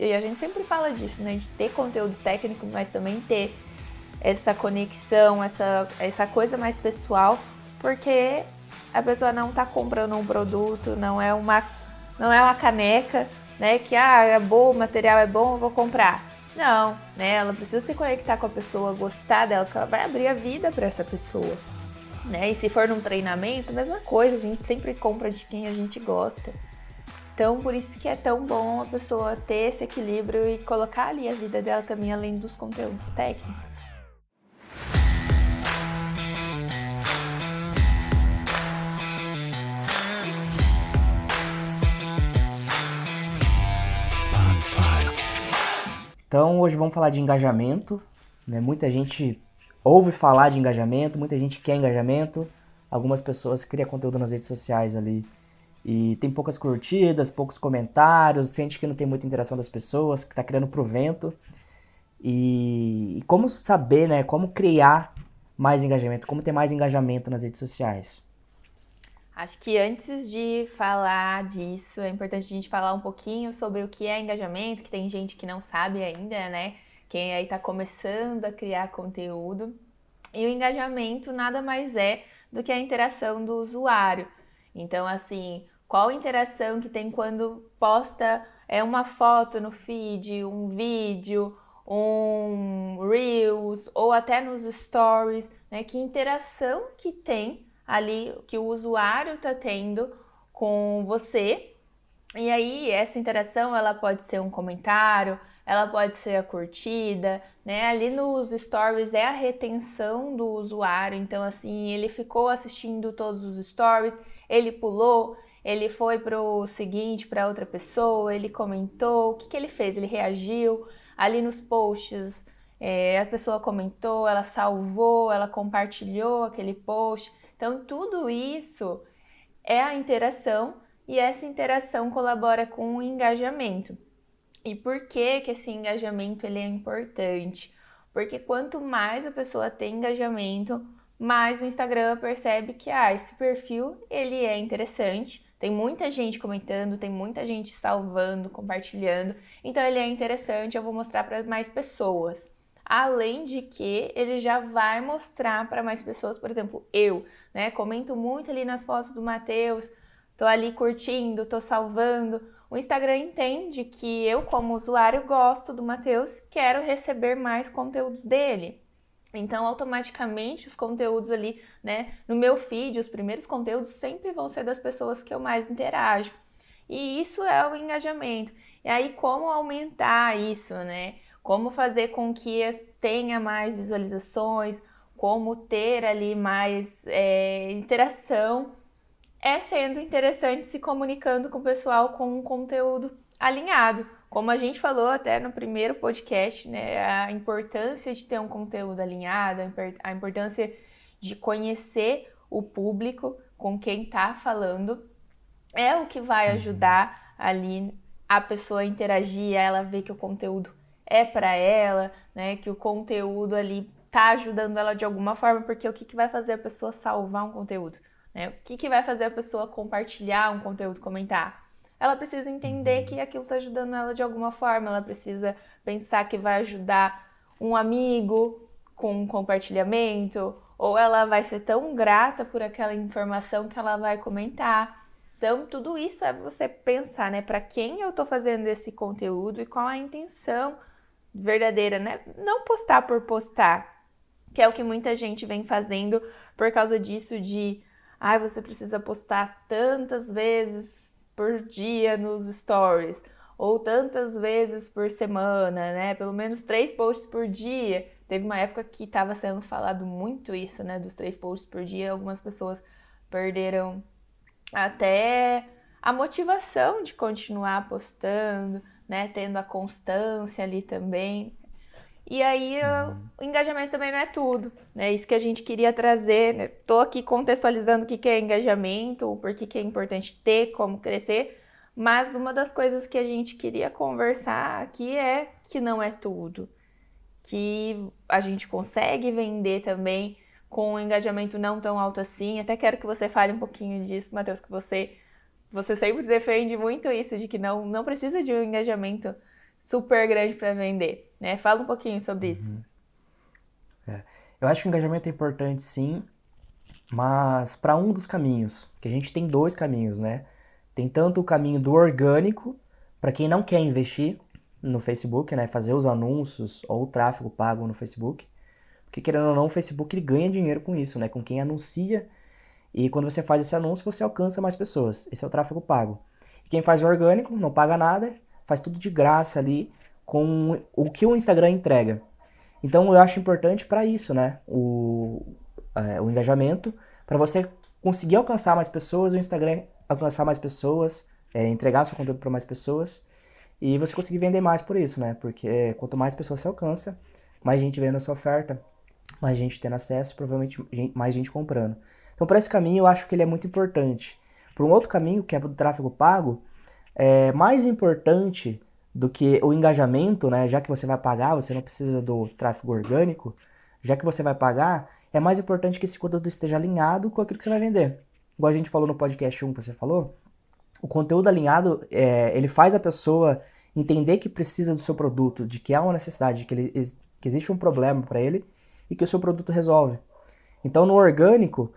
E a gente sempre fala disso, né? De ter conteúdo técnico, mas também ter essa conexão, essa, essa coisa mais pessoal, porque a pessoa não está comprando um produto, não é uma, não é uma caneca, né? Que ah, é bom, o material é bom, eu vou comprar. Não, né? Ela precisa se conectar com a pessoa, gostar dela, porque ela vai abrir a vida para essa pessoa. Né? E se for num treinamento, mesma coisa, a gente sempre compra de quem a gente gosta. Então, por isso que é tão bom a pessoa ter esse equilíbrio e colocar ali a vida dela também além dos conteúdos técnicos. Então hoje vamos falar de engajamento. Né? Muita gente ouve falar de engajamento, muita gente quer engajamento. Algumas pessoas criam conteúdo nas redes sociais ali e tem poucas curtidas, poucos comentários, sente que não tem muita interação das pessoas, que está criando provento. E, e como saber, né? Como criar mais engajamento, como ter mais engajamento nas redes sociais? Acho que antes de falar disso, é importante a gente falar um pouquinho sobre o que é engajamento, que tem gente que não sabe ainda, né? Quem aí está começando a criar conteúdo. E o engajamento nada mais é do que a interação do usuário. Então, assim, qual interação que tem quando posta é uma foto no feed, um vídeo, um Reels ou até nos stories, né? Que interação que tem ali que o usuário está tendo com você. E aí essa interação ela pode ser um comentário, ela pode ser a curtida, né? Ali nos stories é a retenção do usuário, então assim, ele ficou assistindo todos os stories, ele pulou, ele foi para o seguinte para outra pessoa, ele comentou, o que, que ele fez? Ele reagiu ali nos posts, é, a pessoa comentou, ela salvou, ela compartilhou aquele post. Então, tudo isso é a interação e essa interação colabora com o engajamento. E por que, que esse engajamento ele é importante? Porque quanto mais a pessoa tem engajamento, mais o Instagram percebe que ah, esse perfil ele é interessante, tem muita gente comentando, tem muita gente salvando, compartilhando, então ele é interessante, eu vou mostrar para mais pessoas. Além de que ele já vai mostrar para mais pessoas, por exemplo, eu, né? Comento muito ali nas fotos do Matheus, tô ali curtindo, tô salvando. O Instagram entende que eu, como usuário, gosto do Matheus, quero receber mais conteúdos dele. Então, automaticamente, os conteúdos ali, né, no meu feed, os primeiros conteúdos sempre vão ser das pessoas que eu mais interajo. E isso é o engajamento. E aí, como aumentar isso, né? como fazer com que tenha mais visualizações, como ter ali mais é, interação, é sendo interessante se comunicando com o pessoal com um conteúdo alinhado. Como a gente falou até no primeiro podcast, né, a importância de ter um conteúdo alinhado, a importância de conhecer o público com quem está falando, é o que vai uhum. ajudar ali a pessoa a interagir, ela ver que o conteúdo é para ela, né? Que o conteúdo ali tá ajudando ela de alguma forma, porque o que, que vai fazer a pessoa salvar um conteúdo? Né? O que, que vai fazer a pessoa compartilhar um conteúdo, comentar? Ela precisa entender que aquilo está ajudando ela de alguma forma, ela precisa pensar que vai ajudar um amigo com um compartilhamento, ou ela vai ser tão grata por aquela informação que ela vai comentar. Então, tudo isso é você pensar, né, para quem eu estou fazendo esse conteúdo e qual a intenção verdadeira, né? Não postar por postar, que é o que muita gente vem fazendo por causa disso de, ai, ah, você precisa postar tantas vezes por dia nos stories ou tantas vezes por semana, né? Pelo menos três posts por dia. Teve uma época que estava sendo falado muito isso, né? Dos três posts por dia. Algumas pessoas perderam até a motivação de continuar postando né? Tendo a constância ali também. E aí uhum. o engajamento também não é tudo, né? Isso que a gente queria trazer. Né? Tô aqui contextualizando o que é engajamento, o porquê que é importante ter, como crescer. Mas uma das coisas que a gente queria conversar aqui é que não é tudo. Que a gente consegue vender também com um engajamento não tão alto assim. Até quero que você fale um pouquinho disso, Matheus, que você você sempre defende muito isso, de que não, não precisa de um engajamento super grande para vender, né? Fala um pouquinho sobre isso. Uhum. É. Eu acho que o engajamento é importante, sim, mas para um dos caminhos, que a gente tem dois caminhos, né? Tem tanto o caminho do orgânico, para quem não quer investir no Facebook, né? Fazer os anúncios ou o tráfego pago no Facebook. Porque querendo ou não, o Facebook ele ganha dinheiro com isso, né? Com quem anuncia. E quando você faz esse anúncio, você alcança mais pessoas. Esse é o tráfego pago. E quem faz o orgânico não paga nada, faz tudo de graça ali com o que o Instagram entrega. Então eu acho importante para isso, né? O, é, o engajamento, para você conseguir alcançar mais pessoas, o Instagram alcançar mais pessoas, é, entregar seu conteúdo para mais pessoas e você conseguir vender mais por isso, né? Porque quanto mais pessoas você alcança, mais gente vendo a sua oferta, mais gente tendo acesso, provavelmente mais gente comprando. Então, para esse caminho, eu acho que ele é muito importante. Para um outro caminho, que é do tráfego pago, é mais importante do que o engajamento, né? Já que você vai pagar, você não precisa do tráfego orgânico, já que você vai pagar, é mais importante que esse conteúdo esteja alinhado com aquilo que você vai vender. Igual a gente falou no podcast 1 que você falou, o conteúdo alinhado, é, ele faz a pessoa entender que precisa do seu produto, de que há uma necessidade, de que, ele, que existe um problema para ele e que o seu produto resolve. Então, no orgânico,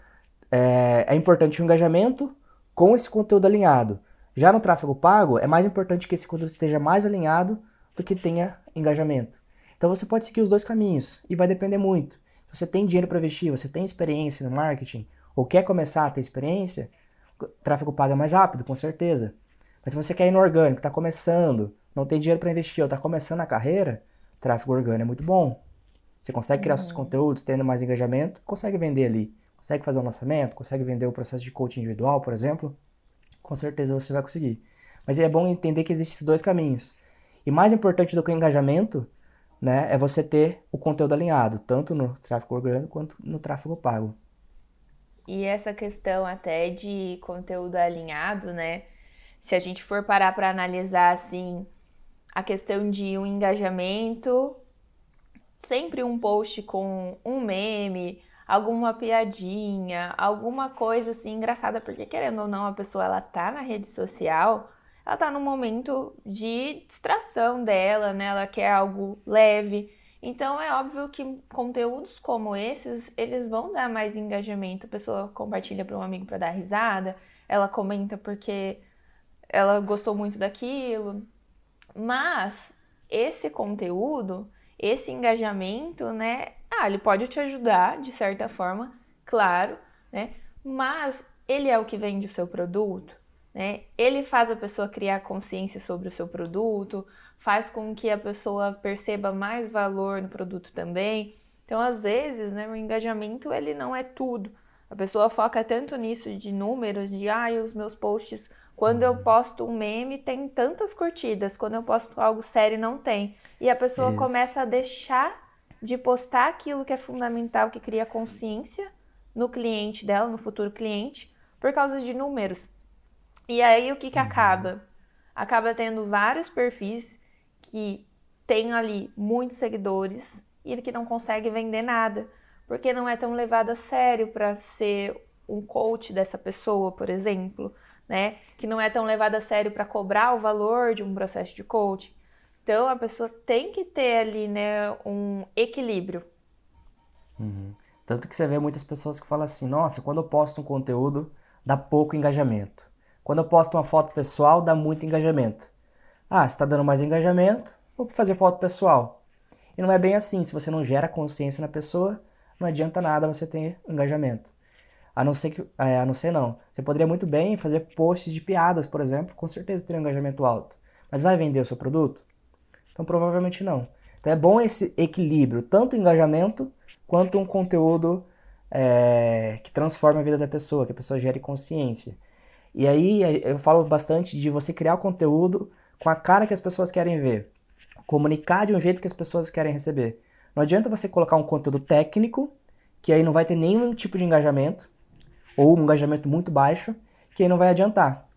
é, é importante o engajamento com esse conteúdo alinhado. Já no tráfego pago, é mais importante que esse conteúdo esteja mais alinhado do que tenha engajamento. Então você pode seguir os dois caminhos e vai depender muito. Se você tem dinheiro para investir, você tem experiência no marketing ou quer começar a ter experiência, o tráfego pago é mais rápido, com certeza. Mas se você quer ir no orgânico, está começando, não tem dinheiro para investir ou está começando a carreira, tráfego orgânico é muito bom. Você consegue criar uhum. seus conteúdos, tendo mais engajamento, consegue vender ali. Consegue fazer um lançamento, consegue vender o processo de coaching individual, por exemplo com certeza você vai conseguir. Mas é bom entender que existem esses dois caminhos. E mais importante do que o engajamento, né, é você ter o conteúdo alinhado, tanto no tráfego orgânico quanto no tráfego pago. E essa questão até de conteúdo alinhado, né? Se a gente for parar para analisar assim, a questão de um engajamento, sempre um post com um meme, alguma piadinha, alguma coisa assim engraçada, porque querendo ou não, a pessoa ela tá na rede social, ela tá num momento de distração dela, né? Ela quer algo leve. Então é óbvio que conteúdos como esses, eles vão dar mais engajamento. A pessoa compartilha para um amigo para dar risada, ela comenta porque ela gostou muito daquilo. Mas esse conteúdo, esse engajamento, né, ah, ele pode te ajudar de certa forma, claro, né? Mas ele é o que vende o seu produto, né? Ele faz a pessoa criar consciência sobre o seu produto, faz com que a pessoa perceba mais valor no produto também. Então, às vezes, né, o engajamento ele não é tudo. A pessoa foca tanto nisso de números, de ah, os meus posts, quando eu posto um meme tem tantas curtidas, quando eu posto algo sério não tem. E a pessoa Isso. começa a deixar de postar aquilo que é fundamental, que cria consciência no cliente dela, no futuro cliente, por causa de números. E aí o que que uhum. acaba? Acaba tendo vários perfis que tem ali muitos seguidores e que não consegue vender nada, porque não é tão levado a sério para ser um coach dessa pessoa, por exemplo, né? Que não é tão levado a sério para cobrar o valor de um processo de coaching. Então a pessoa tem que ter ali, né, um equilíbrio. Uhum. Tanto que você vê muitas pessoas que falam assim: nossa, quando eu posto um conteúdo, dá pouco engajamento. Quando eu posto uma foto pessoal, dá muito engajamento. Ah, está dando mais engajamento, vou fazer foto pessoal. E não é bem assim. Se você não gera consciência na pessoa, não adianta nada você ter engajamento. A não ser que, é, a não ser não. Você poderia muito bem fazer posts de piadas, por exemplo, com certeza teria um engajamento alto. Mas vai vender o seu produto? Então provavelmente não. Então é bom esse equilíbrio, tanto engajamento quanto um conteúdo é, que transforme a vida da pessoa, que a pessoa gere consciência. E aí eu falo bastante de você criar conteúdo com a cara que as pessoas querem ver. Comunicar de um jeito que as pessoas querem receber. Não adianta você colocar um conteúdo técnico, que aí não vai ter nenhum tipo de engajamento, ou um engajamento muito baixo, que aí não vai adiantar.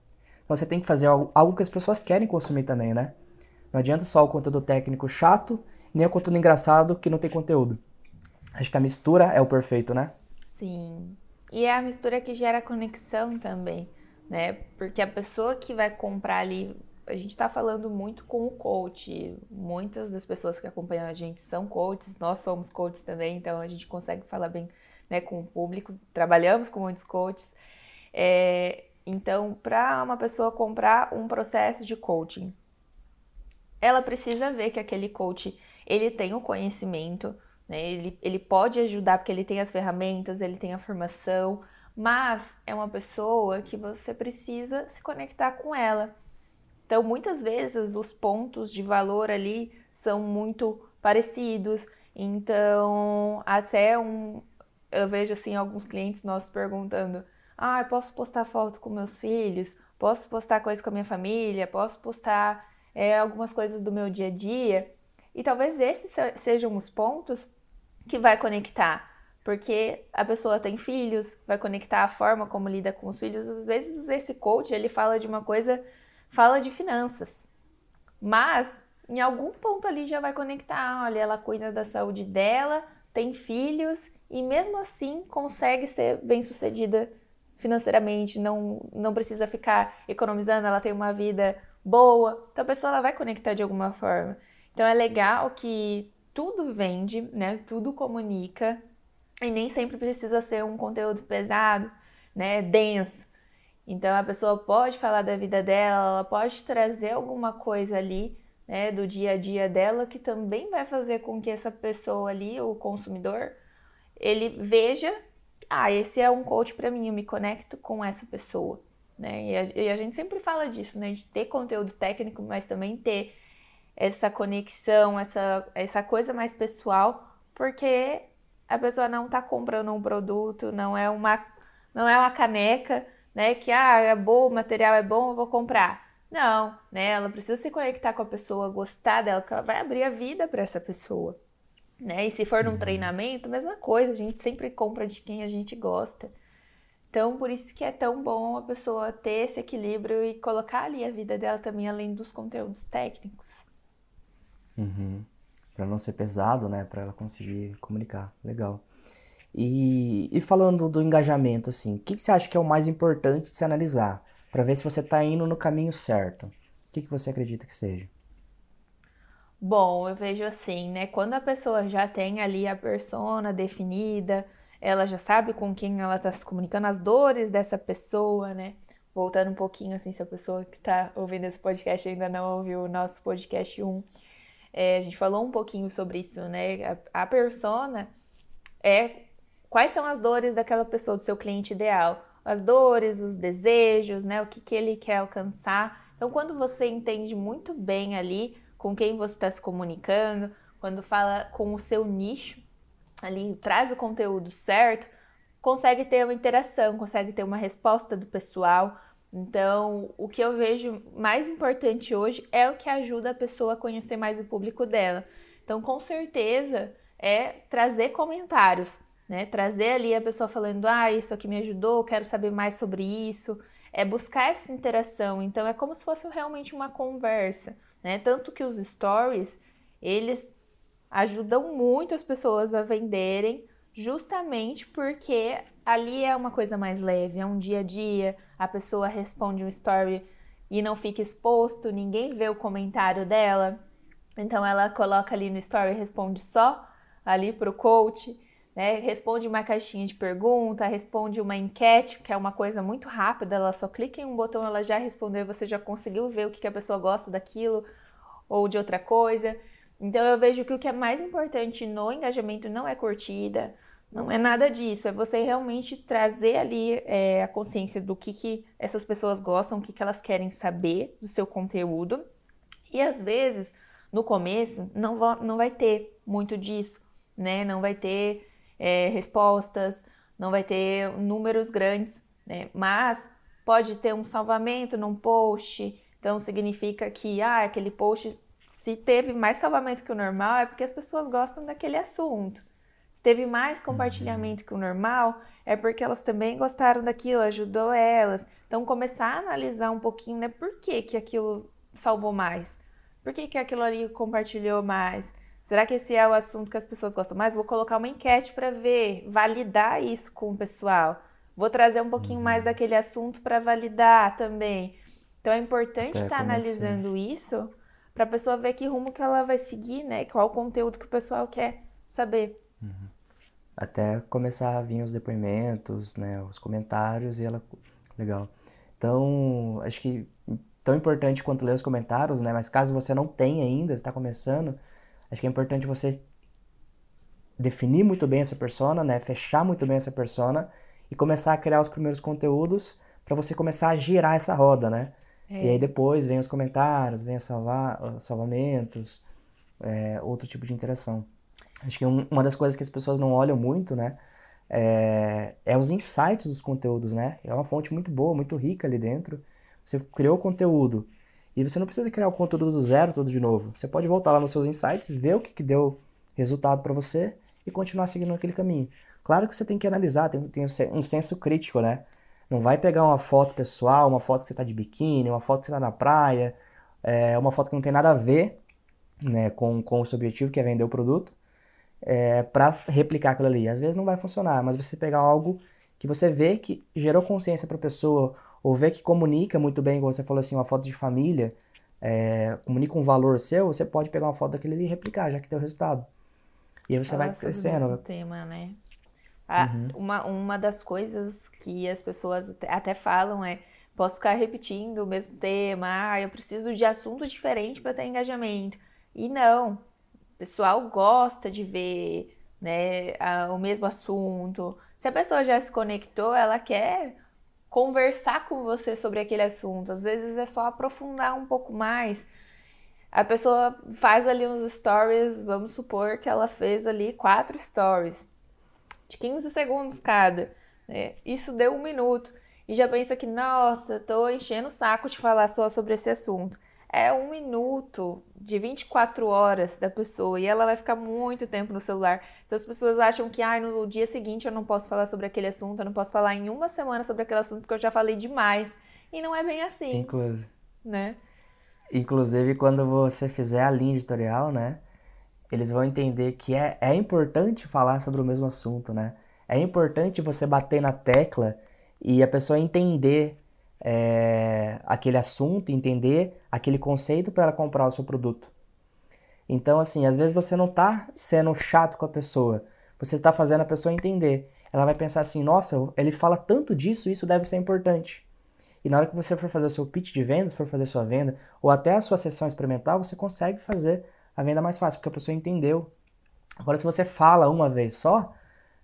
Você tem que fazer algo, algo que as pessoas querem consumir também, né? Não adianta só o conteúdo técnico chato, nem o conteúdo engraçado que não tem conteúdo. Acho que a mistura é o perfeito, né? Sim. E é a mistura que gera conexão também, né? Porque a pessoa que vai comprar ali a gente está falando muito com o coach. Muitas das pessoas que acompanham a gente são coaches, nós somos coaches também, então a gente consegue falar bem né, com o público. Trabalhamos com muitos coaches. É, então, para uma pessoa comprar um processo de coaching, ela precisa ver que aquele coach ele tem o conhecimento, né? ele, ele pode ajudar porque ele tem as ferramentas, ele tem a formação, mas é uma pessoa que você precisa se conectar com ela. Então, muitas vezes os pontos de valor ali são muito parecidos. Então, até um eu vejo assim alguns clientes nossos perguntando: "Ah, posso postar foto com meus filhos? Posso postar coisas com a minha família? Posso postar é, algumas coisas do meu dia a dia?" E talvez esses sejam os pontos que vai conectar, porque a pessoa tem filhos, vai conectar a forma como lida com os filhos. Às vezes esse coach ele fala de uma coisa fala de finanças. Mas em algum ponto ali já vai conectar, olha, ela cuida da saúde dela, tem filhos e mesmo assim consegue ser bem-sucedida financeiramente, não não precisa ficar economizando, ela tem uma vida boa. Então a pessoa ela vai conectar de alguma forma. Então é legal que tudo vende, né? Tudo comunica e nem sempre precisa ser um conteúdo pesado, né? Denso. Então a pessoa pode falar da vida dela, ela pode trazer alguma coisa ali, né, do dia a dia dela que também vai fazer com que essa pessoa ali, o consumidor, ele veja, ah, esse é um coach para mim, eu me conecto com essa pessoa, né? E a, e a gente sempre fala disso, né, de ter conteúdo técnico, mas também ter essa conexão, essa essa coisa mais pessoal, porque a pessoa não está comprando um produto, não é uma não é uma caneca né? Que ah, é bom, o material é bom, eu vou comprar. Não, né? Ela precisa se conectar com a pessoa, gostar dela, porque ela vai abrir a vida para essa pessoa. Né? E se for num uhum. treinamento, mesma coisa, a gente sempre compra de quem a gente gosta. Então, por isso que é tão bom a pessoa ter esse equilíbrio e colocar ali a vida dela também, além dos conteúdos técnicos. Uhum. Para não ser pesado, né? Para ela conseguir comunicar. Legal. E, e falando do engajamento, assim, o que, que você acha que é o mais importante de se analisar para ver se você está indo no caminho certo? O que, que você acredita que seja? Bom, eu vejo assim, né? Quando a pessoa já tem ali a persona definida, ela já sabe com quem ela está se comunicando, as dores dessa pessoa, né? Voltando um pouquinho, assim, se a pessoa que está ouvindo esse podcast ainda não ouviu o nosso podcast 1, é, a gente falou um pouquinho sobre isso, né? A, a persona é quais são as dores daquela pessoa, do seu cliente ideal. As dores, os desejos, né? O que, que ele quer alcançar. Então, quando você entende muito bem ali com quem você está se comunicando, quando fala com o seu nicho, ali traz o conteúdo certo, consegue ter uma interação, consegue ter uma resposta do pessoal. Então, o que eu vejo mais importante hoje é o que ajuda a pessoa a conhecer mais o público dela. Então, com certeza, é trazer comentários né? Trazer ali a pessoa falando, ah, isso aqui me ajudou, quero saber mais sobre isso. É buscar essa interação. Então é como se fosse realmente uma conversa, né? Tanto que os stories, eles ajudam muito as pessoas a venderem, justamente porque ali é uma coisa mais leve, é um dia a dia, a pessoa responde um story e não fica exposto, ninguém vê o comentário dela. Então ela coloca ali no story e responde só ali pro coach né? Responde uma caixinha de pergunta, responde uma enquete, que é uma coisa muito rápida, ela só clica em um botão, ela já respondeu, você já conseguiu ver o que a pessoa gosta daquilo ou de outra coisa. Então eu vejo que o que é mais importante no engajamento não é curtida, não é nada disso, é você realmente trazer ali é, a consciência do que, que essas pessoas gostam, o que, que elas querem saber do seu conteúdo. E às vezes, no começo, não, não vai ter muito disso, né? Não vai ter é, respostas, não vai ter números grandes, né? Mas pode ter um salvamento num post, então significa que ah, aquele post, se teve mais salvamento que o normal, é porque as pessoas gostam daquele assunto. Se teve mais compartilhamento uhum. que o normal, é porque elas também gostaram daquilo, ajudou elas. Então começar a analisar um pouquinho, né? Por que, que aquilo salvou mais? Por que, que aquilo ali compartilhou mais? Será que esse é o assunto que as pessoas gostam mais? Vou colocar uma enquete para ver, validar isso com o pessoal. Vou trazer um pouquinho mais uhum. daquele assunto para validar também. Então é importante estar tá analisando isso para a pessoa ver que rumo que ela vai seguir, né? Qual o conteúdo que o pessoal quer saber. Uhum. Até começar a vir os depoimentos, né? Os comentários e ela... Legal. Então, acho que tão importante quanto ler os comentários, né? Mas caso você não tenha ainda, está começando, acho que é importante você definir muito bem essa persona, né? Fechar muito bem essa persona e começar a criar os primeiros conteúdos para você começar a girar essa roda, né? É. E aí depois vem os comentários, vem salvar, salvamentos, é, outro tipo de interação. Acho que um, uma das coisas que as pessoas não olham muito, né? É, é os insights dos conteúdos, né? É uma fonte muito boa, muito rica ali dentro. Você criou o conteúdo. E você não precisa criar o conteúdo do zero todo de novo. Você pode voltar lá nos seus insights, ver o que, que deu resultado para você e continuar seguindo aquele caminho. Claro que você tem que analisar, tem, tem um senso crítico, né? Não vai pegar uma foto pessoal, uma foto que você está de biquíni, uma foto que você está na praia, é, uma foto que não tem nada a ver né, com, com o seu objetivo, que é vender o produto, é, para replicar aquilo ali. Às vezes não vai funcionar, mas você pegar algo que você vê que gerou consciência para a pessoa, ou vê que comunica muito bem, como você falou assim, uma foto de família, é, comunica um valor seu, você pode pegar uma foto daquele ali e replicar, já que tem o resultado. E aí você Fala vai crescendo. Esse tema, né? Ah, uhum. uma, uma das coisas que as pessoas até falam é posso ficar repetindo o mesmo tema, ah, eu preciso de assunto diferente para ter engajamento. E não, o pessoal gosta de ver né, a, o mesmo assunto. Se a pessoa já se conectou, ela quer conversar com você sobre aquele assunto. Às vezes é só aprofundar um pouco mais. A pessoa faz ali uns stories, vamos supor que ela fez ali quatro stories, de 15 segundos cada. Né? Isso deu um minuto. E já pensa que, nossa, tô enchendo o saco de falar só sobre esse assunto é um minuto de 24 horas da pessoa e ela vai ficar muito tempo no celular. Então as pessoas acham que ah, no dia seguinte eu não posso falar sobre aquele assunto, eu não posso falar em uma semana sobre aquele assunto porque eu já falei demais. E não é bem assim. Inclusive. Né? Inclusive, quando você fizer a linha editorial, né? Eles vão entender que é, é importante falar sobre o mesmo assunto, né? É importante você bater na tecla e a pessoa entender é, aquele assunto, entender aquele conceito para ela comprar o seu produto. Então, assim, às vezes você não está sendo chato com a pessoa, você está fazendo a pessoa entender. Ela vai pensar assim: nossa, ele fala tanto disso, isso deve ser importante. E na hora que você for fazer o seu pitch de vendas, for fazer sua venda, ou até a sua sessão experimental, você consegue fazer a venda mais fácil, porque a pessoa entendeu. Agora, se você fala uma vez só,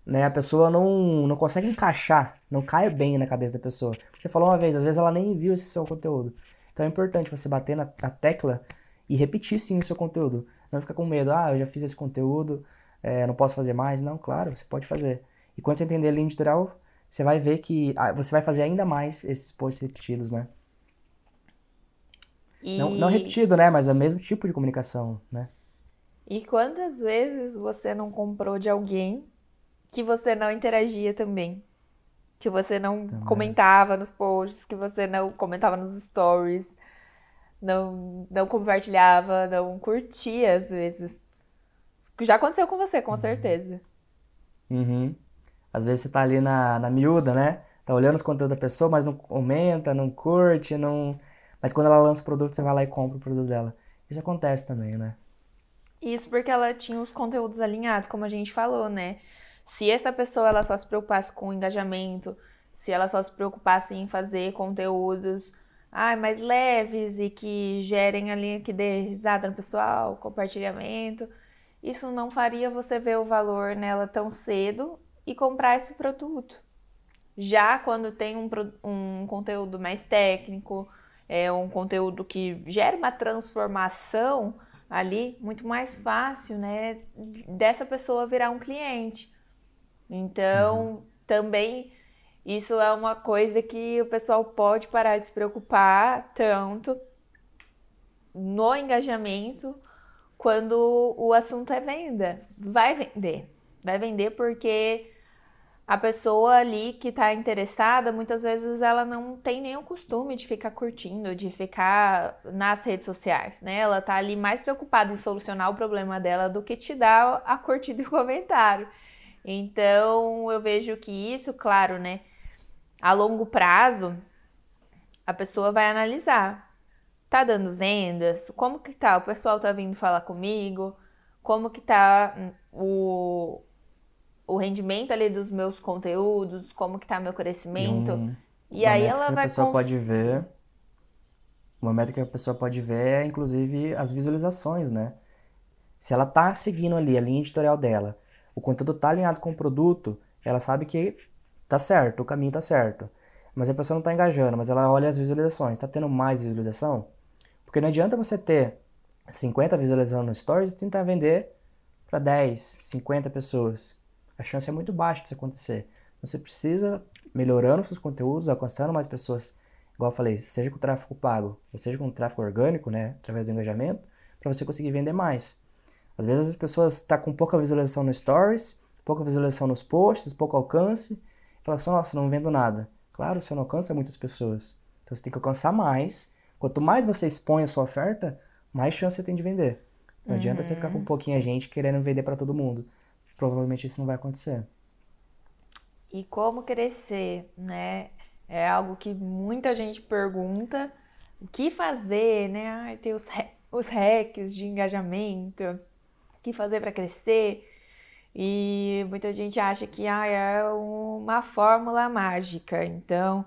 né, a pessoa não, não consegue encaixar, não cai bem na cabeça da pessoa. Você falou uma vez, às vezes ela nem viu esse seu conteúdo. Então é importante você bater na, na tecla e repetir sim o seu conteúdo. Não ficar com medo, ah, eu já fiz esse conteúdo, é, não posso fazer mais. Não, claro, você pode fazer. E quando você entender a linha editorial, você vai ver que ah, você vai fazer ainda mais esses posts repetidos, né? E... Não, não repetido, né? Mas é o mesmo tipo de comunicação, né? E quantas vezes você não comprou de alguém que você não interagia também. Que você não também. comentava nos posts, que você não comentava nos stories, não, não compartilhava, não curtia às vezes. Já aconteceu com você, com uhum. certeza. Uhum. Às vezes você tá ali na, na miúda, né? Tá olhando os conteúdos da pessoa, mas não comenta, não curte, não. Mas quando ela lança o produto, você vai lá e compra o produto dela. Isso acontece também, né? Isso porque ela tinha os conteúdos alinhados, como a gente falou, né? Se essa pessoa ela só se preocupasse com engajamento, se ela só se preocupasse em fazer conteúdos ah, mais leves e que gerem ali, que dê risada no pessoal, compartilhamento, isso não faria você ver o valor nela tão cedo e comprar esse produto. Já quando tem um, um conteúdo mais técnico, é um conteúdo que gera uma transformação ali, muito mais fácil, né, dessa pessoa virar um cliente. Então, uhum. também isso é uma coisa que o pessoal pode parar de se preocupar tanto no engajamento quando o assunto é venda. Vai vender. Vai vender porque a pessoa ali que está interessada, muitas vezes ela não tem o costume de ficar curtindo, de ficar nas redes sociais, né? Ela tá ali mais preocupada em solucionar o problema dela do que te dar a curtida e o comentário. Então, eu vejo que isso, claro, né, a longo prazo, a pessoa vai analisar. Tá dando vendas? Como que tá? O pessoal tá vindo falar comigo? Como que tá o, o rendimento ali dos meus conteúdos? Como que tá meu crescimento? Um, e aí ela vai... a pessoa cons... pode ver... Uma métrica que a pessoa pode ver é, inclusive, as visualizações, né? Se ela tá seguindo ali a linha editorial dela, o conteúdo tá alinhado com o produto, ela sabe que tá certo, o caminho tá certo. Mas a pessoa não tá engajando, mas ela olha as visualizações, tá tendo mais visualização? Porque não adianta você ter 50 visualizações no Stories e tentar vender para 10, 50 pessoas. A chance é muito baixa disso acontecer. Você precisa melhorando seus conteúdos, alcançando mais pessoas, igual eu falei, seja com tráfego pago, ou seja com tráfego orgânico, né, através do engajamento, para você conseguir vender mais. Às vezes as pessoas estão tá com pouca visualização no Stories, pouca visualização nos posts, pouco alcance, e falam assim, nossa, não vendo nada. Claro, você não alcança muitas pessoas. Então você tem que alcançar mais. Quanto mais você expõe a sua oferta, mais chance você tem de vender. Não uhum. adianta você ficar com uhum. pouquinha gente querendo vender para todo mundo. Provavelmente isso não vai acontecer. E como crescer, né? É algo que muita gente pergunta. O que fazer, né? Ai, tem os, os hacks de engajamento o que fazer para crescer. E muita gente acha que ah, é uma fórmula mágica. Então,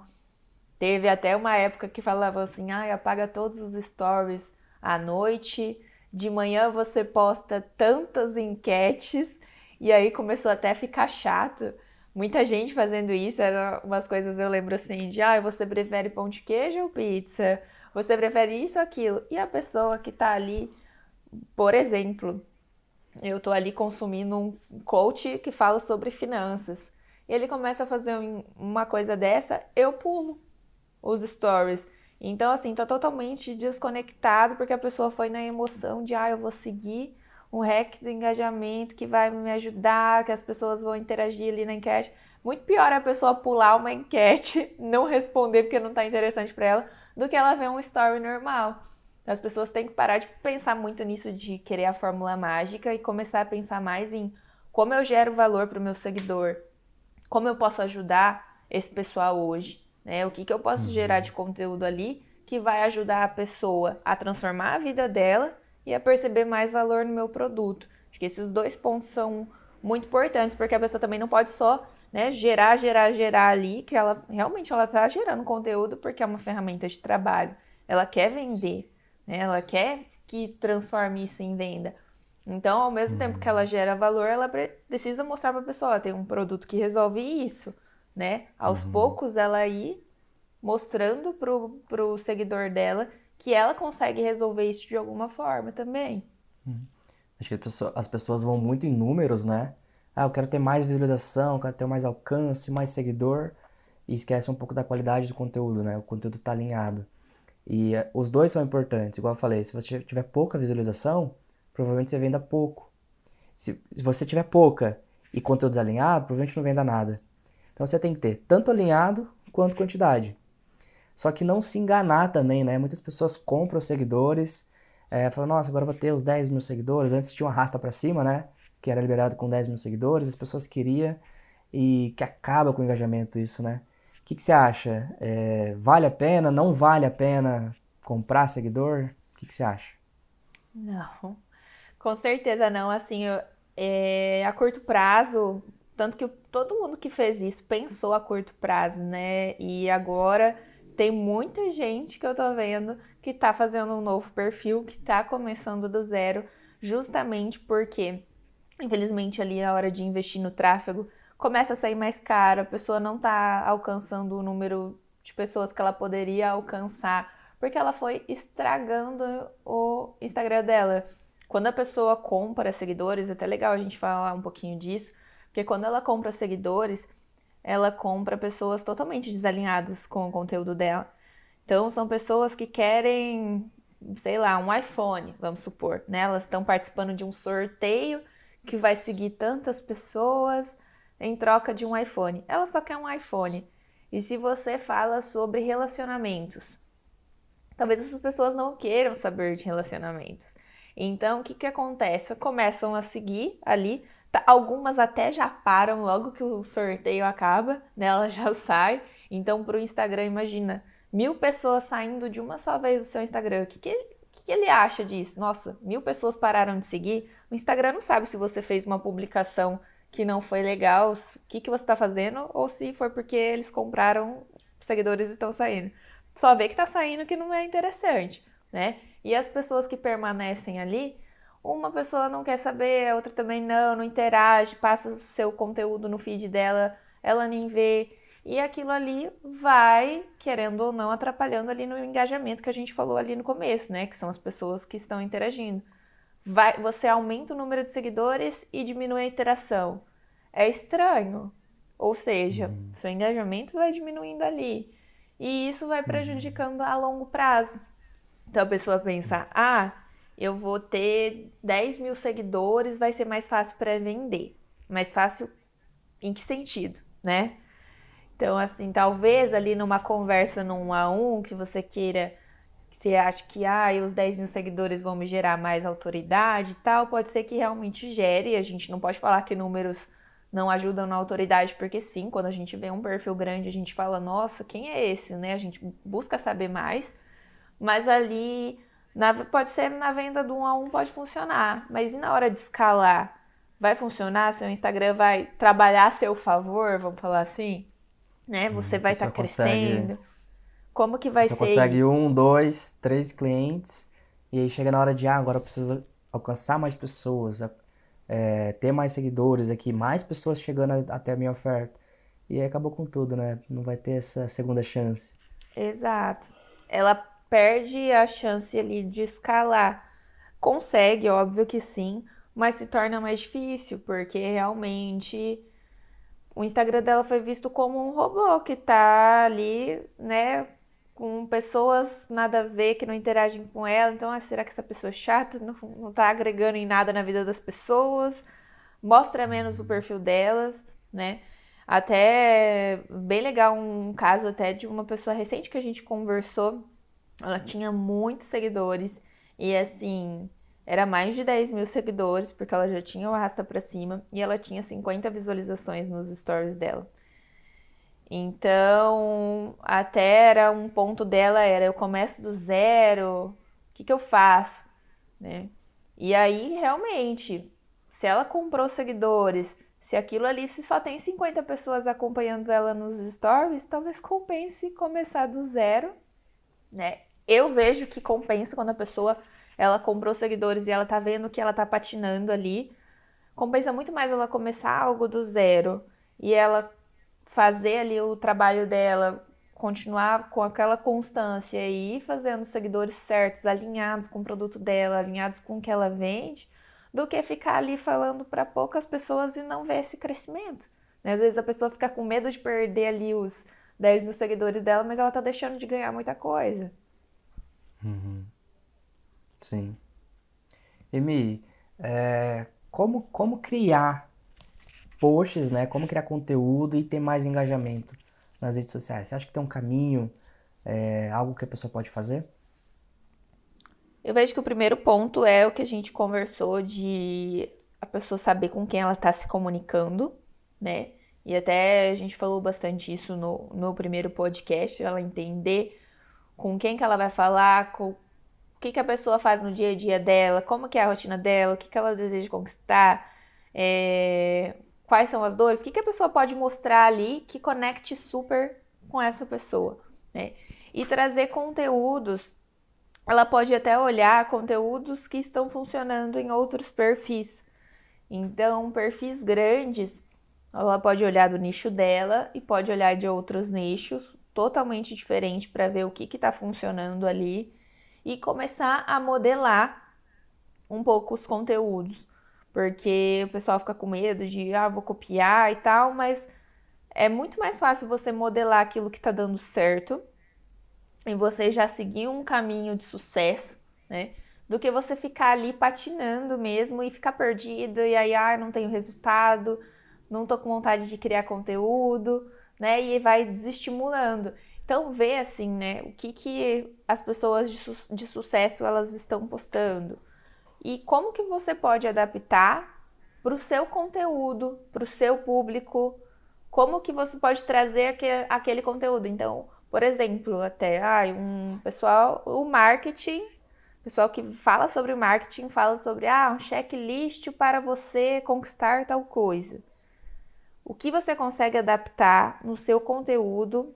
teve até uma época que falava assim: ah, apaga todos os stories à noite, de manhã você posta tantas enquetes, e aí começou até a ficar chato. Muita gente fazendo isso, eram umas coisas eu lembro assim: de ah, você prefere pão de queijo ou pizza? Você prefere isso ou aquilo? E a pessoa que tá ali, por exemplo, eu tô ali consumindo um coach que fala sobre finanças. E ele começa a fazer uma coisa dessa, eu pulo os stories. Então, assim, tá totalmente desconectado porque a pessoa foi na emoção de, ah, eu vou seguir um hack do engajamento que vai me ajudar, que as pessoas vão interagir ali na enquete. Muito pior é a pessoa pular uma enquete, não responder porque não tá interessante para ela, do que ela ver um story normal. As pessoas têm que parar de pensar muito nisso de querer a fórmula mágica e começar a pensar mais em como eu gero valor para o meu seguidor, como eu posso ajudar esse pessoal hoje, né? O que, que eu posso uhum. gerar de conteúdo ali que vai ajudar a pessoa a transformar a vida dela e a perceber mais valor no meu produto. Acho que esses dois pontos são muito importantes, porque a pessoa também não pode só né, gerar, gerar, gerar ali, que ela realmente ela está gerando conteúdo porque é uma ferramenta de trabalho. Ela quer vender, né? Ela quer que transforme isso em venda. Então, ao mesmo tempo que ela uhum. gera valor, ela precisa mostrar para a pessoa, tem um produto que resolve isso, né? Aos uhum. poucos, ela ir mostrando para o seguidor dela que ela consegue resolver isso de alguma forma também. Uhum. Acho que as pessoas vão muito em números, né? Ah, eu quero ter mais visualização, quero ter mais alcance, mais seguidor, e esquece um pouco da qualidade do conteúdo, né? O conteúdo está alinhado. E uh, os dois são importantes, igual eu falei, se você tiver pouca visualização, provavelmente você venda pouco. Se, se você tiver pouca e conteúdo desalinhado, provavelmente não venda nada. Então você tem que ter tanto alinhado quanto quantidade. Só que não se enganar também, né? Muitas pessoas compram seguidores, é, falam, nossa, agora vou ter os 10 mil seguidores. Antes tinha uma rasta para cima, né? Que era liberado com 10 mil seguidores, as pessoas queriam e que acaba com o engajamento isso, né? O que, que você acha? É, vale a pena? Não vale a pena comprar seguidor? O que, que você acha? Não, com certeza não. Assim, eu, é, a curto prazo, tanto que todo mundo que fez isso pensou a curto prazo, né? E agora tem muita gente que eu tô vendo que tá fazendo um novo perfil, que tá começando do zero, justamente porque, infelizmente, ali a hora de investir no tráfego começa a sair mais caro, a pessoa não está alcançando o número de pessoas que ela poderia alcançar, porque ela foi estragando o Instagram dela. Quando a pessoa compra seguidores, é até legal a gente falar um pouquinho disso, porque quando ela compra seguidores, ela compra pessoas totalmente desalinhadas com o conteúdo dela. Então, são pessoas que querem, sei lá, um iPhone, vamos supor, né? Elas estão participando de um sorteio que vai seguir tantas pessoas, em troca de um iPhone. Ela só quer um iPhone. E se você fala sobre relacionamentos, talvez essas pessoas não queiram saber de relacionamentos. Então, o que, que acontece? Começam a seguir ali. Tá, algumas até já param logo que o sorteio acaba, né? Ela já sai. Então, para o Instagram, imagina, mil pessoas saindo de uma só vez do seu Instagram. O que, que, que ele acha disso? Nossa, mil pessoas pararam de seguir. O Instagram não sabe se você fez uma publicação que não foi legal, o que, que você está fazendo, ou se foi porque eles compraram seguidores e estão saindo. Só vê que está saindo que não é interessante, né? E as pessoas que permanecem ali, uma pessoa não quer saber, a outra também não, não interage, passa o seu conteúdo no feed dela, ela nem vê. E aquilo ali vai, querendo ou não, atrapalhando ali no engajamento que a gente falou ali no começo, né? Que são as pessoas que estão interagindo. Vai, você aumenta o número de seguidores e diminui a interação. É estranho. Ou seja, uhum. seu engajamento vai diminuindo ali. E isso vai prejudicando a longo prazo. Então a pessoa pensa: ah, eu vou ter 10 mil seguidores, vai ser mais fácil para vender. Mais fácil em que sentido, né? Então, assim, talvez ali numa conversa no um a um, que você queira, que você acha que ah, os 10 mil seguidores vão me gerar mais autoridade e tal, pode ser que realmente gere. A gente não pode falar que números não ajudam na autoridade, porque sim, quando a gente vê um perfil grande, a gente fala, nossa, quem é esse? Né? A gente busca saber mais. Mas ali, na, pode ser na venda do um a um, pode funcionar. Mas e na hora de escalar? Vai funcionar? Seu Instagram vai trabalhar a seu favor, vamos falar assim? né? Uhum. Você vai estar tá crescendo. Como que vai você ser consegue isso? um, dois, três clientes e aí chega na hora de, ah, agora eu preciso alcançar mais pessoas, é, ter mais seguidores aqui, mais pessoas chegando até a minha oferta. E aí acabou com tudo, né? Não vai ter essa segunda chance. Exato. Ela perde a chance ali de escalar. Consegue, óbvio que sim, mas se torna mais difícil, porque realmente o Instagram dela foi visto como um robô que tá ali, né, com pessoas nada a ver, que não interagem com ela. Então, ah, será que essa pessoa é chata? Não, não tá agregando em nada na vida das pessoas? Mostra menos o perfil delas, né? Até bem legal um caso até de uma pessoa recente que a gente conversou. Ela tinha muitos seguidores e assim, era mais de 10 mil seguidores, porque ela já tinha o arrasta pra cima e ela tinha 50 visualizações nos stories dela. Então, até era um ponto dela era eu começo do zero, o que, que eu faço, né? E aí, realmente, se ela comprou seguidores, se aquilo ali se só tem 50 pessoas acompanhando ela nos stories, talvez compense começar do zero, né? Eu vejo que compensa quando a pessoa ela comprou seguidores e ela tá vendo que ela tá patinando ali. Compensa muito mais ela começar algo do zero e ela fazer ali o trabalho dela, continuar com aquela constância e ir fazendo seguidores certos, alinhados com o produto dela, alinhados com o que ela vende, do que ficar ali falando para poucas pessoas e não ver esse crescimento. Né? Às vezes a pessoa fica com medo de perder ali os 10 mil seguidores dela, mas ela tá deixando de ganhar muita coisa. Uhum. Sim. Emi, é, como, como criar posts, né? Como criar conteúdo e ter mais engajamento nas redes sociais? Você acha que tem um caminho, é, algo que a pessoa pode fazer? Eu vejo que o primeiro ponto é o que a gente conversou de a pessoa saber com quem ela está se comunicando, né? E até a gente falou bastante isso no, no primeiro podcast, ela entender com quem que ela vai falar, com, que, que a pessoa faz no dia a dia dela, como que é a rotina dela, o que, que ela deseja conquistar, é, quais são as dores, o que, que a pessoa pode mostrar ali que conecte super com essa pessoa, né? E trazer conteúdos, ela pode até olhar conteúdos que estão funcionando em outros perfis. Então, perfis grandes, ela pode olhar do nicho dela e pode olhar de outros nichos totalmente diferente para ver o que está funcionando ali e começar a modelar um pouco os conteúdos, porque o pessoal fica com medo de, ah, vou copiar e tal, mas é muito mais fácil você modelar aquilo que está dando certo e você já seguir um caminho de sucesso, né? Do que você ficar ali patinando mesmo e ficar perdido e aí, ah, não tenho resultado, não tô com vontade de criar conteúdo, né? E vai desestimulando. Então vê assim, né, o que, que as pessoas de, su de sucesso elas estão postando e como que você pode adaptar para o seu conteúdo, para o seu público, como que você pode trazer aquele, aquele conteúdo. Então, Por exemplo, até ah, um pessoal, o marketing, pessoal que fala sobre marketing, fala sobre ah, um checklist para você conquistar tal coisa. O que você consegue adaptar no seu conteúdo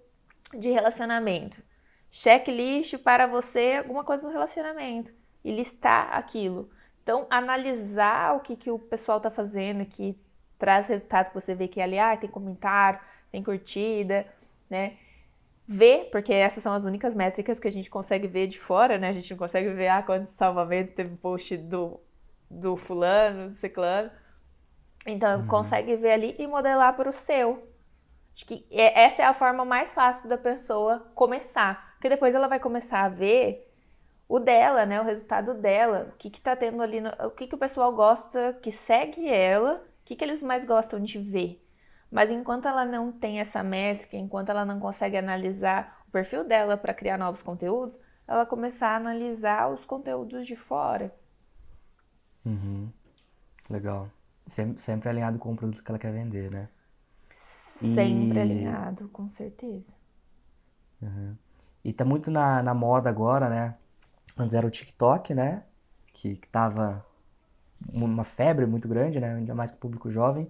de relacionamento? Checklist para você, alguma coisa no relacionamento e listar aquilo. Então, analisar o que, que o pessoal está fazendo, que traz resultados que você vê que ali ah, tem comentário, tem curtida, né? Ver, porque essas são as únicas métricas que a gente consegue ver de fora, né? A gente não consegue ver ah, quantos salvamentos teve post do, do fulano, do ciclano. Então, uhum. consegue ver ali e modelar para o seu. Acho que é, essa é a forma mais fácil da pessoa começar. Porque depois ela vai começar a ver o dela, né? O resultado dela. O que, que tá tendo ali, no, o que, que o pessoal gosta, que segue ela, o que, que eles mais gostam de ver. Mas enquanto ela não tem essa métrica, enquanto ela não consegue analisar o perfil dela para criar novos conteúdos, ela começar a analisar os conteúdos de fora. Uhum. Legal. Sempre, sempre alinhado com o produto que ela quer vender, né? Sempre e... alinhado, com certeza. Uhum. E tá muito na, na moda agora, né? Antes era o TikTok, né? Que, que tava uma febre muito grande, né? Ainda mais com o público jovem.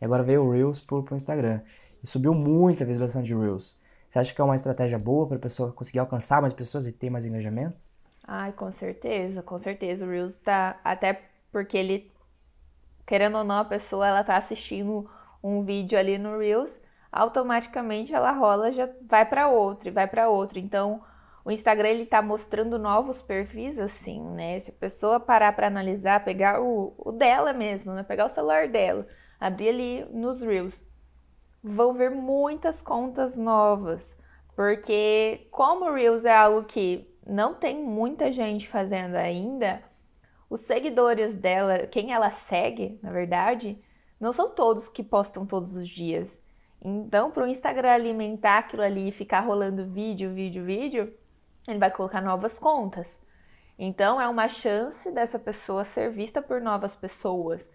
E agora veio o Reels pro, pro Instagram. E subiu muito a visualização de Reels. Você acha que é uma estratégia boa para a pessoa conseguir alcançar mais pessoas e ter mais engajamento? Ai, com certeza, com certeza. O Reels tá. Até porque ele querendo ou não, a pessoa ela tá assistindo um vídeo ali no Reels, automaticamente ela rola, já vai para outro, vai para outro. Então, o Instagram ele tá mostrando novos perfis assim, né? Se a pessoa parar para analisar, pegar o, o dela mesmo, né? Pegar o celular dela, abrir ali nos Reels, vão ver muitas contas novas, porque como o Reels é algo que não tem muita gente fazendo ainda, os seguidores dela, quem ela segue, na verdade, não são todos que postam todos os dias. Então, para o Instagram alimentar aquilo ali e ficar rolando vídeo, vídeo, vídeo, ele vai colocar novas contas. Então, é uma chance dessa pessoa ser vista por novas pessoas.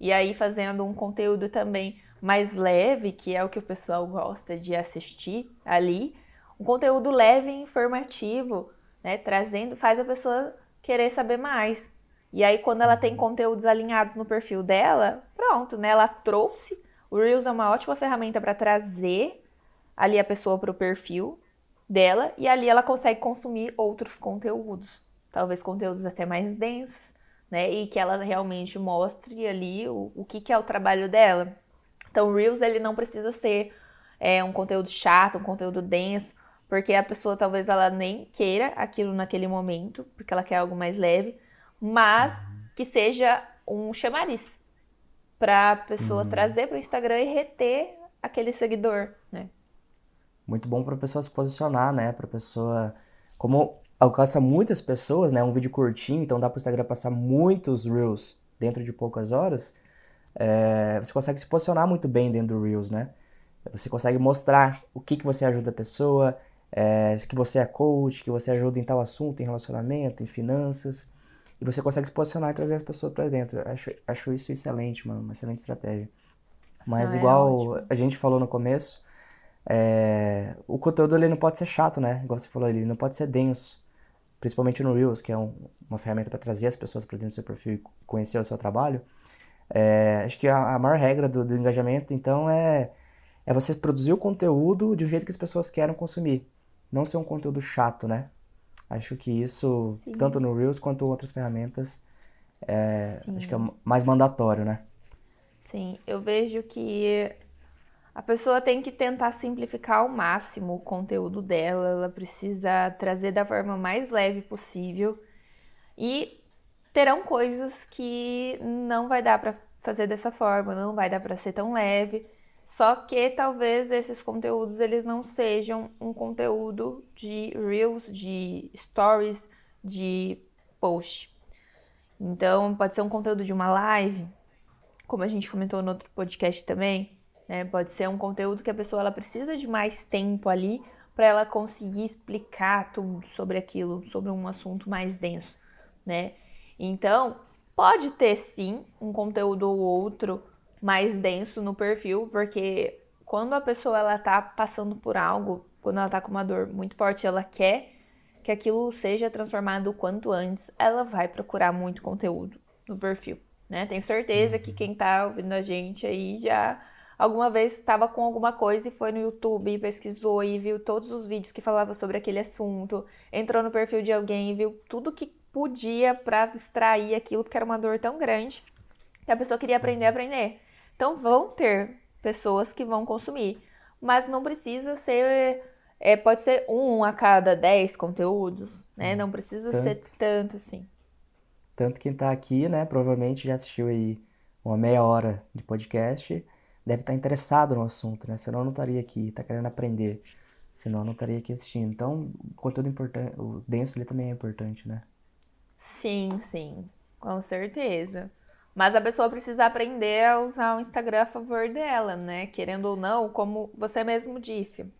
E aí, fazendo um conteúdo também mais leve, que é o que o pessoal gosta de assistir ali, um conteúdo leve e informativo, né? Trazendo, faz a pessoa querer saber mais. E aí, quando ela tem uhum. conteúdos alinhados no perfil dela, pronto, né? Ela trouxe. O Reels é uma ótima ferramenta para trazer ali a pessoa para o perfil dela e ali ela consegue consumir outros conteúdos, talvez conteúdos até mais densos, né? E que ela realmente mostre ali o, o que, que é o trabalho dela. Então, o Reels ele não precisa ser é, um conteúdo chato, um conteúdo denso, porque a pessoa talvez ela nem queira aquilo naquele momento, porque ela quer algo mais leve, mas uhum. que seja um chamariz para a pessoa uhum. trazer para o Instagram e reter aquele seguidor, né? Muito bom para a pessoa se posicionar, né? Para a pessoa, como alcança muitas pessoas, né? Um vídeo curtinho, então dá para o Instagram passar muitos reels dentro de poucas horas. É, você consegue se posicionar muito bem dentro do reels, né? Você consegue mostrar o que que você ajuda a pessoa, é, que você é coach, que você ajuda em tal assunto, em relacionamento, em finanças. E você consegue se posicionar e trazer as pessoas para dentro. Acho, acho isso excelente, mano. Uma excelente estratégia. Mas, ah, é igual é a gente falou no começo, é, o conteúdo ele não pode ser chato, né? Igual você falou, ele não pode ser denso. Principalmente no Reels, que é um, uma ferramenta para trazer as pessoas para dentro do seu perfil e conhecer o seu trabalho. É, acho que a, a maior regra do, do engajamento, então, é, é você produzir o conteúdo de um jeito que as pessoas querem consumir não ser um conteúdo chato, né? Acho que isso, Sim. tanto no Reels quanto outras ferramentas, é, acho que é mais mandatório, né? Sim, eu vejo que a pessoa tem que tentar simplificar ao máximo o conteúdo dela, ela precisa trazer da forma mais leve possível e terão coisas que não vai dar para fazer dessa forma, não vai dar para ser tão leve. Só que talvez esses conteúdos eles não sejam um conteúdo de reels, de stories, de post. Então, pode ser um conteúdo de uma live, como a gente comentou no outro podcast também, né? Pode ser um conteúdo que a pessoa ela precisa de mais tempo ali para ela conseguir explicar tudo sobre aquilo, sobre um assunto mais denso, né? Então, pode ter sim um conteúdo ou outro mais denso no perfil, porque quando a pessoa ela tá passando por algo, quando ela tá com uma dor muito forte, ela quer que aquilo seja transformado o quanto antes, ela vai procurar muito conteúdo no perfil, né? Tenho certeza que quem tá ouvindo a gente aí já alguma vez estava com alguma coisa e foi no YouTube, pesquisou e viu todos os vídeos que falavam sobre aquele assunto, entrou no perfil de alguém e viu tudo que podia para extrair aquilo, porque era uma dor tão grande que a pessoa queria aprender a aprender. Então vão ter pessoas que vão consumir, mas não precisa ser é, pode ser um a cada dez conteúdos, né? Não precisa tanto, ser tanto assim. Tanto quem tá aqui, né, provavelmente já assistiu aí uma meia hora de podcast deve estar interessado no assunto, né? Senão não estaria aqui, está querendo aprender. Senão não estaria aqui assistindo. Então, o conteúdo importante, o denso ali também é importante, né? Sim, sim, com certeza. Mas a pessoa precisa aprender a usar o Instagram a favor dela, né? Querendo ou não, como você mesmo disse,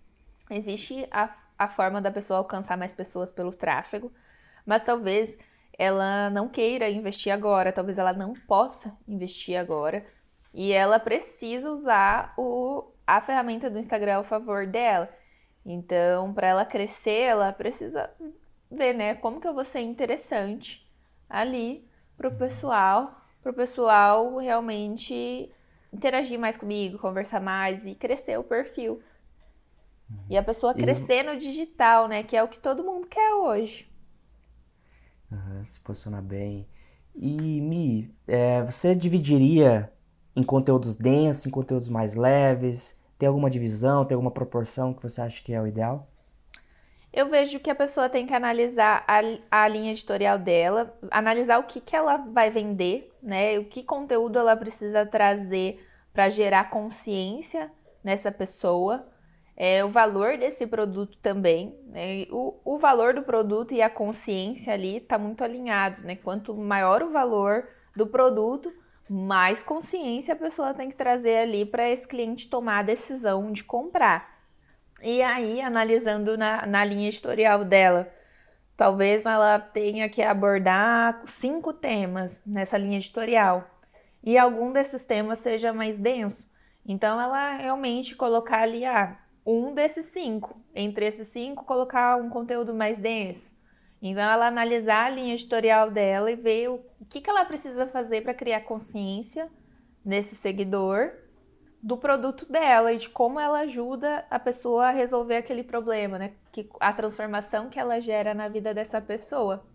existe a, a forma da pessoa alcançar mais pessoas pelo tráfego, mas talvez ela não queira investir agora, talvez ela não possa investir agora, e ela precisa usar o, a ferramenta do Instagram a favor dela. Então, para ela crescer, ela precisa ver, né, como que eu vou ser interessante ali pro pessoal, pro pessoal realmente interagir mais comigo, conversar mais e crescer o perfil. E a pessoa crescer no digital, né, que é o que todo mundo quer hoje. Uhum, se posicionar bem. E, Mi, é, você dividiria em conteúdos densos, em conteúdos mais leves? Tem alguma divisão, tem alguma proporção que você acha que é o ideal? Eu vejo que a pessoa tem que analisar a, a linha editorial dela, analisar o que, que ela vai vender, né? O que conteúdo ela precisa trazer para gerar consciência nessa pessoa. É, o valor desse produto também. Né? O, o valor do produto e a consciência ali está muito alinhados. Né? Quanto maior o valor do produto, mais consciência a pessoa tem que trazer ali para esse cliente tomar a decisão de comprar. E aí, analisando na, na linha editorial dela, talvez ela tenha que abordar cinco temas nessa linha editorial e algum desses temas seja mais denso. Então, ela realmente colocar ali ah, um desses cinco. Entre esses cinco, colocar um conteúdo mais denso. Então, ela analisar a linha editorial dela e ver o que, que ela precisa fazer para criar consciência nesse seguidor do produto dela e de como ela ajuda a pessoa a resolver aquele problema, né? Que, a transformação que ela gera na vida dessa pessoa.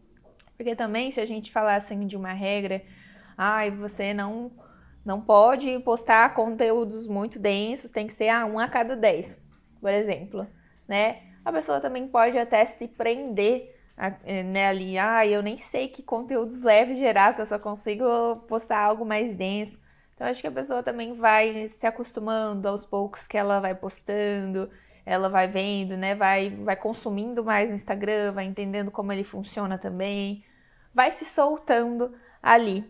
Porque também, se a gente falasse assim, de uma regra, ai, ah, você não, não pode postar conteúdos muito densos, tem que ser ah, um a cada dez, por exemplo, né? A pessoa também pode até se prender é, né, ali, ah, eu nem sei que conteúdos leves gerar, que eu só consigo postar algo mais denso. Então acho que a pessoa também vai se acostumando aos poucos que ela vai postando, ela vai vendo, né, vai vai consumindo mais no Instagram, vai entendendo como ele funciona também, vai se soltando ali.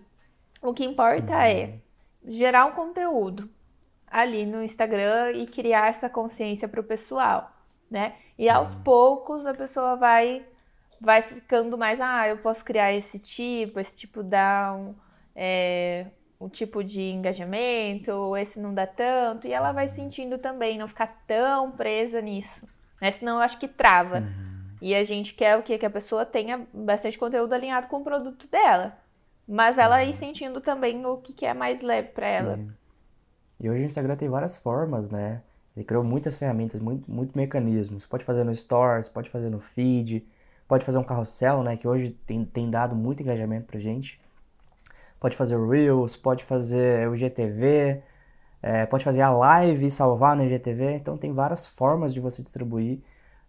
O que importa uhum. é gerar um conteúdo ali no Instagram e criar essa consciência para o pessoal, né? E aos uhum. poucos a pessoa vai vai ficando mais, ah, eu posso criar esse tipo, esse tipo dá um, é, um tipo de engajamento, esse não dá tanto, e ela vai sentindo também, não ficar tão presa nisso, né? Senão eu acho que trava. Uhum. E a gente quer o quê? Que a pessoa tenha bastante conteúdo alinhado com o produto dela. Mas ela ir uhum. sentindo também o que, que é mais leve para ela. E hoje o Instagram tem várias formas, né? Ele criou muitas ferramentas, muito, muito mecanismos. Pode fazer no Stories, pode fazer no feed, Pode fazer um carrossel, né? Que hoje tem, tem dado muito engajamento pra gente. Pode fazer Reels, pode fazer o GTV, é, pode fazer a live e salvar no IGTV. Então tem várias formas de você distribuir.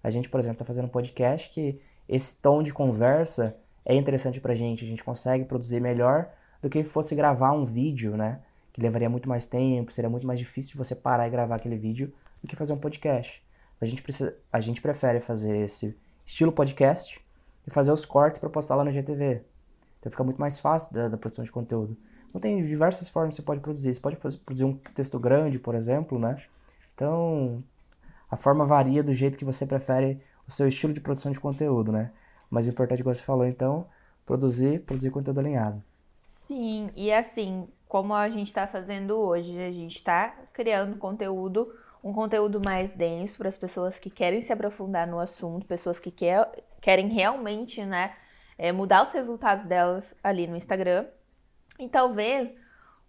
A gente, por exemplo, está fazendo um podcast que esse tom de conversa é interessante pra gente. A gente consegue produzir melhor do que fosse gravar um vídeo, né? Que levaria muito mais tempo, seria muito mais difícil de você parar e gravar aquele vídeo do que fazer um podcast. A gente, precisa, a gente prefere fazer esse estilo podcast, e fazer os cortes para postar lá no GTV. Então fica muito mais fácil da, da, produção de conteúdo. Então tem diversas formas que você pode produzir. Você pode produzir um texto grande, por exemplo, né? Então a forma varia do jeito que você prefere o seu estilo de produção de conteúdo, né? Mas o importante é que você falou, então, produzir, produzir conteúdo alinhado. Sim, e assim, como a gente está fazendo hoje, a gente está criando conteúdo um conteúdo mais denso para as pessoas que querem se aprofundar no assunto, pessoas que quer, querem realmente, né, é, mudar os resultados delas ali no Instagram. E talvez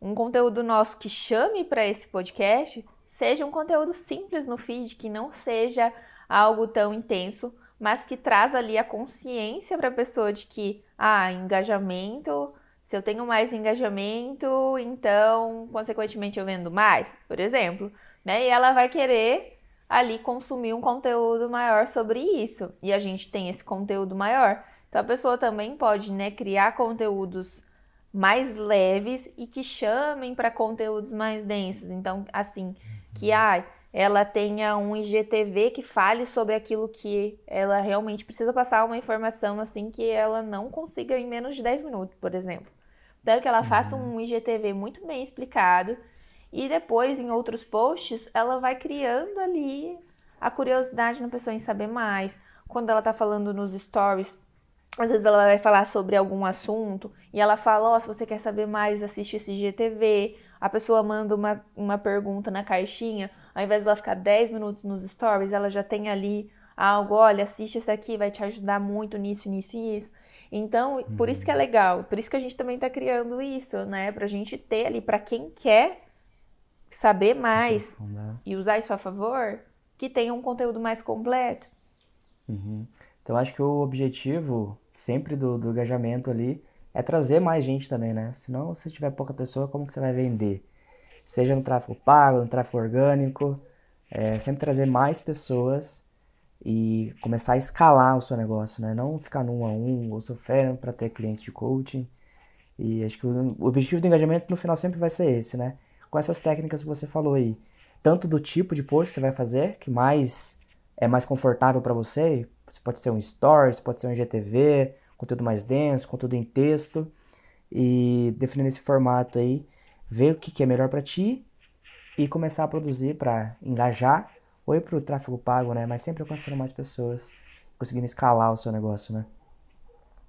um conteúdo nosso que chame para esse podcast seja um conteúdo simples no feed, que não seja algo tão intenso, mas que traz ali a consciência para a pessoa de que, ah, engajamento, se eu tenho mais engajamento, então, consequentemente, eu vendo mais, por exemplo, né? E ela vai querer ali consumir um conteúdo maior sobre isso. E a gente tem esse conteúdo maior. Então a pessoa também pode, né, criar conteúdos mais leves e que chamem para conteúdos mais densos. Então, assim, que ai, ela tenha um IGTV que fale sobre aquilo que ela realmente precisa passar uma informação assim que ela não consiga em menos de 10 minutos, por exemplo. Então, que ela faça um IGTV muito bem explicado e depois, em outros posts, ela vai criando ali a curiosidade na pessoa em saber mais. Quando ela tá falando nos stories, às vezes ela vai falar sobre algum assunto e ela fala: Ó, oh, se você quer saber mais, assiste esse GTV. A pessoa manda uma, uma pergunta na caixinha, ao invés dela ficar 10 minutos nos stories, ela já tem ali algo: olha, assiste esse aqui, vai te ajudar muito nisso, nisso e isso. Então, uhum. por isso que é uhum. legal, por isso que a gente também tá criando isso, né? Pra gente ter ali, para quem quer saber mais e usar isso a favor, que tenha um conteúdo mais completo. Uhum. Então, acho que o objetivo sempre do, do engajamento ali é trazer mais gente também, né? Senão, se tiver pouca pessoa, como que você vai vender? Seja no tráfego pago, no tráfego orgânico, é, sempre trazer mais pessoas e começar a escalar o seu negócio, né? Não ficar num a um ou sofrendo para ter clientes de coaching. E acho que o, objetivo do engajamento no final sempre vai ser esse, né? Com essas técnicas que você falou aí. Tanto do tipo de post que você vai fazer, que mais é mais confortável para você, você pode ser um stories, pode ser um IGTV, conteúdo mais denso, conteúdo em texto. E definindo esse formato aí, ver o que, que é melhor para ti e começar a produzir para engajar ou ir para o tráfego pago, né? Mas sempre alcançando mais pessoas, conseguindo escalar o seu negócio, né?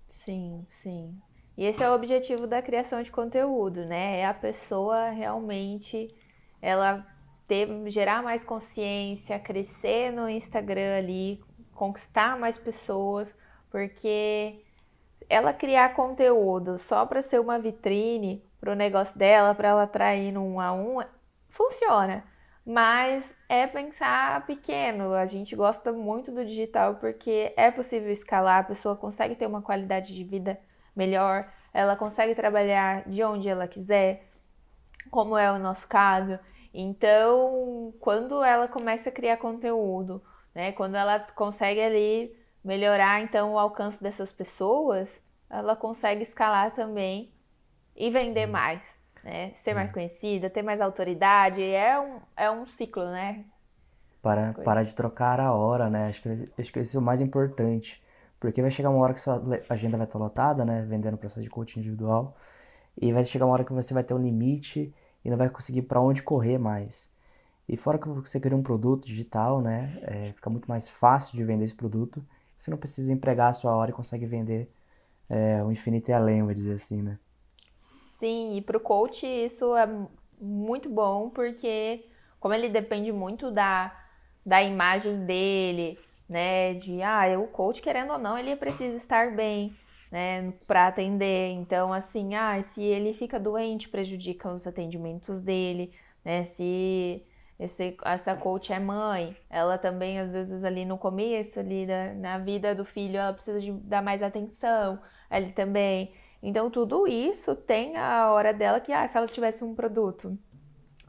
Sim, sim. E esse é o objetivo da criação de conteúdo, né? É a pessoa realmente ela ter gerar mais consciência, crescer no Instagram ali, conquistar mais pessoas, porque ela criar conteúdo só para ser uma vitrine para o negócio dela, para ela atrair no um a um, funciona. Mas é pensar pequeno. A gente gosta muito do digital porque é possível escalar, a pessoa consegue ter uma qualidade de vida melhor, ela consegue trabalhar de onde ela quiser, como é o nosso caso. Então, quando ela começa a criar conteúdo, né? Quando ela consegue ali melhorar então o alcance dessas pessoas, ela consegue escalar também e vender uhum. mais, né? Ser mais uhum. conhecida, ter mais autoridade, é um, é um ciclo, né? Para, para de trocar a hora, né? Acho que, acho que esse é o mais importante. Porque vai chegar uma hora que sua agenda vai estar lotada, né? Vendendo processo de coaching individual. E vai chegar uma hora que você vai ter um limite e não vai conseguir para onde correr mais. E fora que você cria um produto digital, né, é, fica muito mais fácil de vender esse produto. Você não precisa empregar a sua hora e consegue vender é, o infinito e além, vou dizer assim, né? Sim, e para o coach isso é muito bom porque como ele depende muito da, da imagem dele, né, de ah, o coach querendo ou não, ele precisa estar bem, né, para atender. Então, assim, ah, se ele fica doente, prejudica os atendimentos dele, né? Se esse, essa coach é mãe, ela também, às vezes, ali no começo, ali da, na vida do filho, ela precisa de dar mais atenção, ele também. Então, tudo isso tem a hora dela que, ah, se ela tivesse um produto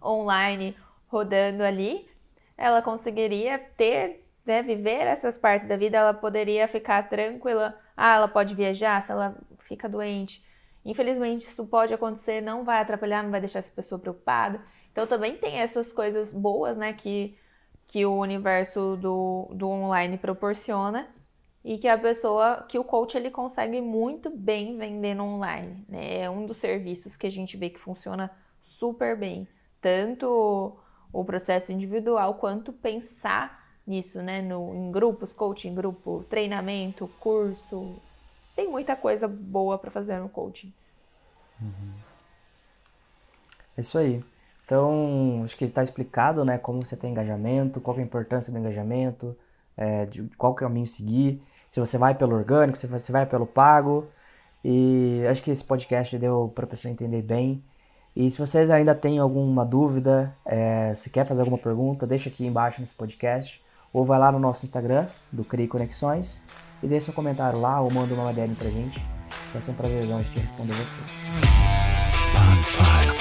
online rodando ali, ela conseguiria ter, né, viver essas partes da vida, ela poderia ficar tranquila. Ah, ela pode viajar se ela fica doente. Infelizmente, isso pode acontecer, não vai atrapalhar, não vai deixar essa pessoa preocupada. Então também tem essas coisas boas, né, que, que o universo do, do online proporciona e que a pessoa, que o coach ele consegue muito bem vender no online, né? É um dos serviços que a gente vê que funciona super bem, tanto o processo individual quanto pensar nisso, né, no em grupos, coaching, grupo, treinamento, curso. Tem muita coisa boa para fazer no coaching. Uhum. É isso aí. Então, acho que está explicado, né, como você tem engajamento, qual é a importância do engajamento, é, de qual caminho seguir, se você vai pelo orgânico, se você vai pelo pago. E acho que esse podcast deu para a pessoa entender bem. E se você ainda tem alguma dúvida, é, se quer fazer alguma pergunta, deixa aqui embaixo nesse podcast. Ou vai lá no nosso Instagram, do CRI Conexões, e deixa seu comentário lá ou manda uma DM pra gente. Vai ser um prazerzão de te responder você. Bonfire.